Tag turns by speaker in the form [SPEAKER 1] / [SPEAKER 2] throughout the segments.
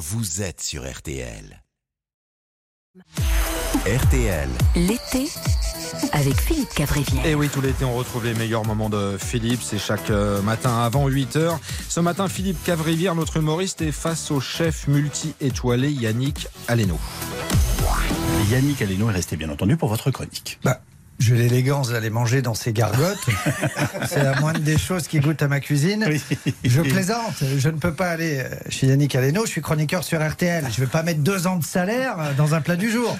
[SPEAKER 1] vous êtes sur RTL. RTL.
[SPEAKER 2] L'été avec Philippe Cavrivière.
[SPEAKER 3] Et oui, tout l'été, on retrouve les meilleurs moments de Philippe. C'est chaque euh, matin avant 8h. Ce matin, Philippe Cavrivière, notre humoriste, est face au chef multi-étoilé Yannick Aleno.
[SPEAKER 4] Yannick Aleno est resté bien entendu pour votre chronique.
[SPEAKER 5] Bah, j'ai l'élégance d'aller manger dans ces gargotes. C'est la moindre des choses qui goûtent à ma cuisine. Je plaisante. Je ne peux pas aller chez Yannick Aleno. Je suis chroniqueur sur RTL. Je ne vais pas mettre deux ans de salaire dans un plat du jour.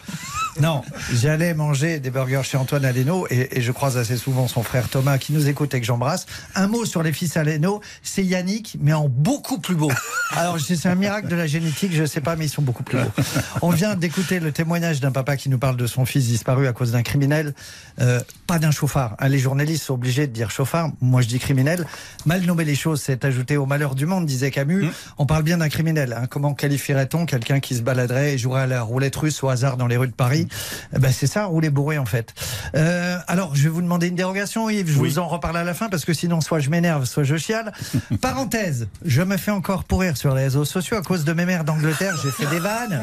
[SPEAKER 5] Non, j'allais manger des burgers chez Antoine Aleno et, et, je croise assez souvent son frère Thomas qui nous écoute et que j'embrasse. Un mot sur les fils Aleno, c'est Yannick, mais en beaucoup plus beau. Alors c'est un miracle de la génétique, je ne sais pas, mais ils sont beaucoup plus beaux. On vient d'écouter le témoignage d'un papa qui nous parle de son fils disparu à cause d'un criminel, euh, pas d'un chauffard. Hein, les journalistes sont obligés de dire chauffard, moi je dis criminel. Mal nommer les choses, c'est ajouter au malheur du monde, disait Camus. Mmh. On parle bien d'un criminel. Hein. Comment qualifierait-on quelqu'un qui se baladerait et jouerait à la roulette russe au hasard dans les rues de Paris ben c'est ça, rouler bourré en fait. Euh, alors, je vais vous demander une dérogation, Yves. Je oui. vous en reparle à la fin parce que sinon, soit je m'énerve, soit je chiale. Parenthèse, je me fais encore pourrir sur les réseaux sociaux à cause de mes mères d'Angleterre. J'ai fait des vannes.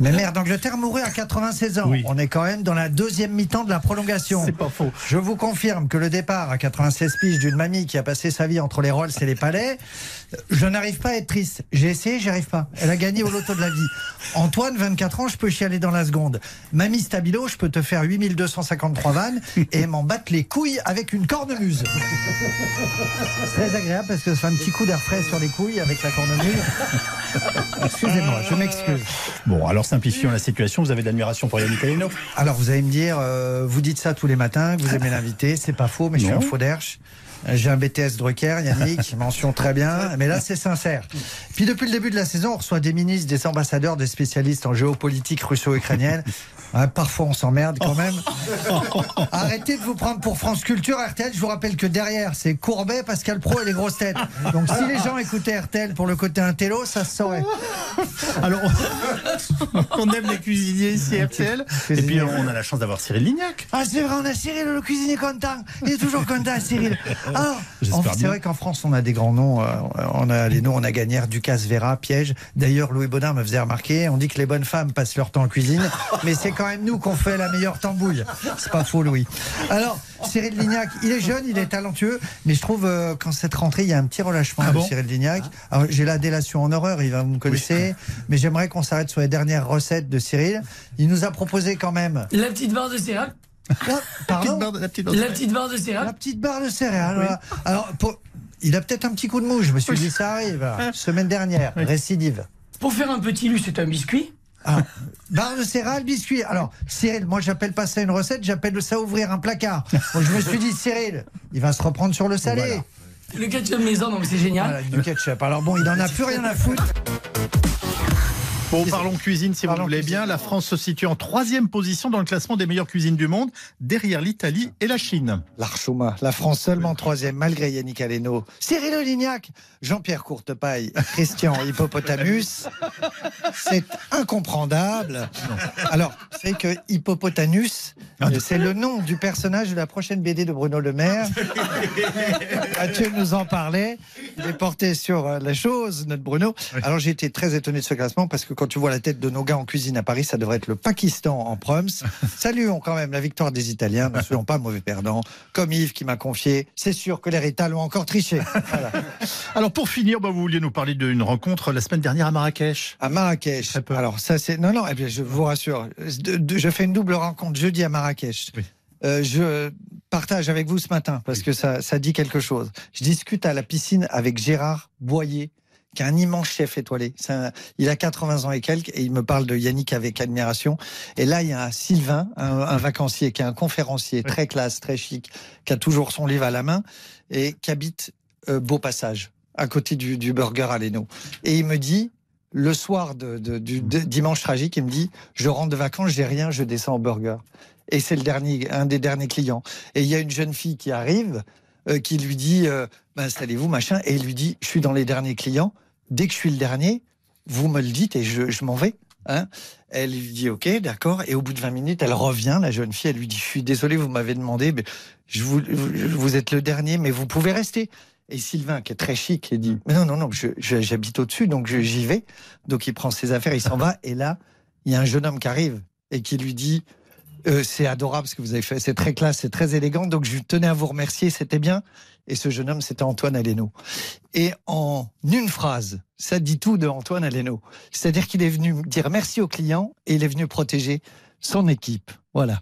[SPEAKER 5] Mes mères d'Angleterre mouraient à 96 ans. Oui. On est quand même dans la deuxième mi-temps de la prolongation.
[SPEAKER 4] C'est pas faux.
[SPEAKER 5] Je vous confirme que le départ à 96 piges d'une mamie qui a passé sa vie entre les Rolls et les palais, je n'arrive pas à être triste. J'ai essayé, j'y arrive pas. Elle a gagné au loto de la vie. Antoine, 24 ans, je peux chialer dans la seconde. Mamie Stabilo, je peux te faire 8253 vannes et m'en battre les couilles avec une cornemuse. C'est très agréable parce que ça fait un petit coup d'air frais sur les couilles avec la cornemuse. Excusez-moi, je m'excuse.
[SPEAKER 4] Bon, alors simplifions la situation. Vous avez de l'admiration pour Yannick Aleno
[SPEAKER 5] Alors vous allez me dire, euh, vous dites ça tous les matins, que vous aimez l'invité. C'est pas faux, mais non. je suis un faux d'herche. J'ai un BTS Drucker, Yannick, mention très bien, mais là c'est sincère. Puis depuis le début de la saison, on reçoit des ministres, des ambassadeurs, des spécialistes en géopolitique russo-ukrainienne. Ouais, parfois on s'emmerde quand même. Arrêtez de vous prendre pour France Culture, RTL. Je vous rappelle que derrière c'est Courbet, Pascal Pro et les grosses têtes. Donc si les gens écoutaient RTL pour le côté intello, ça se saurait.
[SPEAKER 4] Alors on aime les cuisiniers ici RTL. Et puis on a la chance d'avoir Cyril Lignac.
[SPEAKER 5] Ah c'est vrai, on a Cyril le cuisinier content. Il est toujours content Cyril. Alors, c'est vrai qu'en France on a des grands noms. On a les noms, on a Gagnère, Ducasse, Vera, Piège. D'ailleurs Louis Baudin me faisait remarquer. On dit que les bonnes femmes passent leur temps en cuisine, mais c'est quand même nous qu'on fait la meilleure tambouille. C'est pas faux, Louis. Alors, Cyril Lignac, il est jeune, il est talentueux, mais je trouve euh, qu'en cette rentrée, il y a un petit relâchement
[SPEAKER 4] ah
[SPEAKER 5] de
[SPEAKER 4] bon
[SPEAKER 5] Cyril Lignac. Alors, j'ai la délation en horreur, il va vous me connaissez, oui. mais j'aimerais qu'on s'arrête sur les dernières recettes de Cyril. Il nous a proposé quand même.
[SPEAKER 6] La petite barre de céréales.
[SPEAKER 5] La, pardon
[SPEAKER 4] la, petite barre,
[SPEAKER 6] la petite barre de céréales.
[SPEAKER 5] La petite barre de céréales. Oui. Alors, pour, il a peut-être un petit coup de mou, je me suis dit, ça arrive. Semaine dernière, oui. récidive.
[SPEAKER 6] Pour faire un petit lu, c'est un biscuit
[SPEAKER 5] ah, barre de céréales, biscuit. Alors, Cyril, moi, j'appelle pas ça une recette, j'appelle ça ouvrir un placard. Bon, je me suis dit, Cyril, il va se reprendre sur le salé.
[SPEAKER 6] Voilà. Le ketchup maison, donc c'est génial.
[SPEAKER 5] Voilà, du ketchup. Alors bon, il en a plus rien à foutre.
[SPEAKER 4] Bon, parlons cuisine si
[SPEAKER 5] Parlons
[SPEAKER 4] vous voulez
[SPEAKER 5] cuisine.
[SPEAKER 4] bien. La France se situe en troisième position dans le classement des meilleures cuisines du monde, derrière l'Italie et la Chine.
[SPEAKER 5] L'archouma. La France seulement troisième, malgré Yannick Aleno. Cyril Olignac, Jean-Pierre Courtepaille, Christian Hippopotamus. C'est incompréhensible. Alors, c'est que Hippopotamus, c'est le nom du personnage de la prochaine BD de Bruno Le Maire. Mathieu nous en parlait. Il est porté sur euh, la chose, notre Bruno. Alors, j'ai été très étonné de ce classement parce que quand tu vois la tête de nos gars en cuisine à Paris, ça devrait être le Pakistan en proms. Saluons quand même la victoire des Italiens. Ne soyons pas mauvais perdants. Comme Yves qui m'a confié, c'est sûr que les Rital ont encore triché. Voilà.
[SPEAKER 4] Alors pour finir, bah, vous vouliez nous parler d'une rencontre la semaine dernière à Marrakech.
[SPEAKER 5] À Marrakech. Alors ça c'est non non. Eh bien, je vous rassure. Je fais une double rencontre jeudi à Marrakech.
[SPEAKER 4] Oui.
[SPEAKER 5] Euh, je partage avec vous ce matin parce que ça, ça dit quelque chose. Je discute à la piscine avec Gérard Boyer qui est un immense chef étoilé. Un, il a 80 ans et quelques, et il me parle de Yannick avec admiration. Et là, il y a un Sylvain, un, un vacancier, qui est un conférencier très classe, très chic, qui a toujours son livre à la main, et qui habite euh, Beau Passage, à côté du, du burger à Leno. Et il me dit, le soir de, de, du de, dimanche tragique, il me dit, je rentre de vacances, j'ai rien, je descends au burger. Et c'est le dernier, un des derniers clients. Et il y a une jeune fille qui arrive, euh, qui lui dit euh, bah, installez-vous, machin, et il lui dit je suis dans les derniers clients. Dès que je suis le dernier, vous me le dites et je, m'en vais. Hein elle lui dit ok, d'accord. Et au bout de 20 minutes, elle revient, la jeune fille, elle lui dit je suis désolé, vous m'avez demandé, mais je vous, êtes le dernier, mais vous pouvez rester. Et Sylvain, qui est très chic, il dit Mais non, non, non, j'habite au-dessus, donc j'y vais. Donc il prend ses affaires, il s'en va. Et là, il y a un jeune homme qui arrive et qui lui dit Euh, C'est adorable ce que vous avez fait, c'est très classe, c'est très élégant. Donc je tenais à vous remercier, c'était bien. Et ce jeune homme, c'était Antoine Aleno. Et en une phrase, ça dit tout de Antoine Aleno. C'est-à-dire qu'il est venu dire merci au client et il est venu protéger son équipe. Voilà.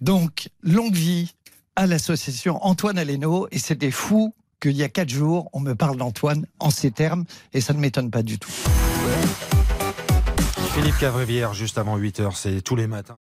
[SPEAKER 5] Donc, longue vie à l'association Antoine Aleno. Et c'était fou qu'il y a quatre jours, on me parle d'Antoine en ces termes. Et ça ne m'étonne pas du tout.
[SPEAKER 3] Philippe Cavrivière, juste avant 8h, c'est tous les matins.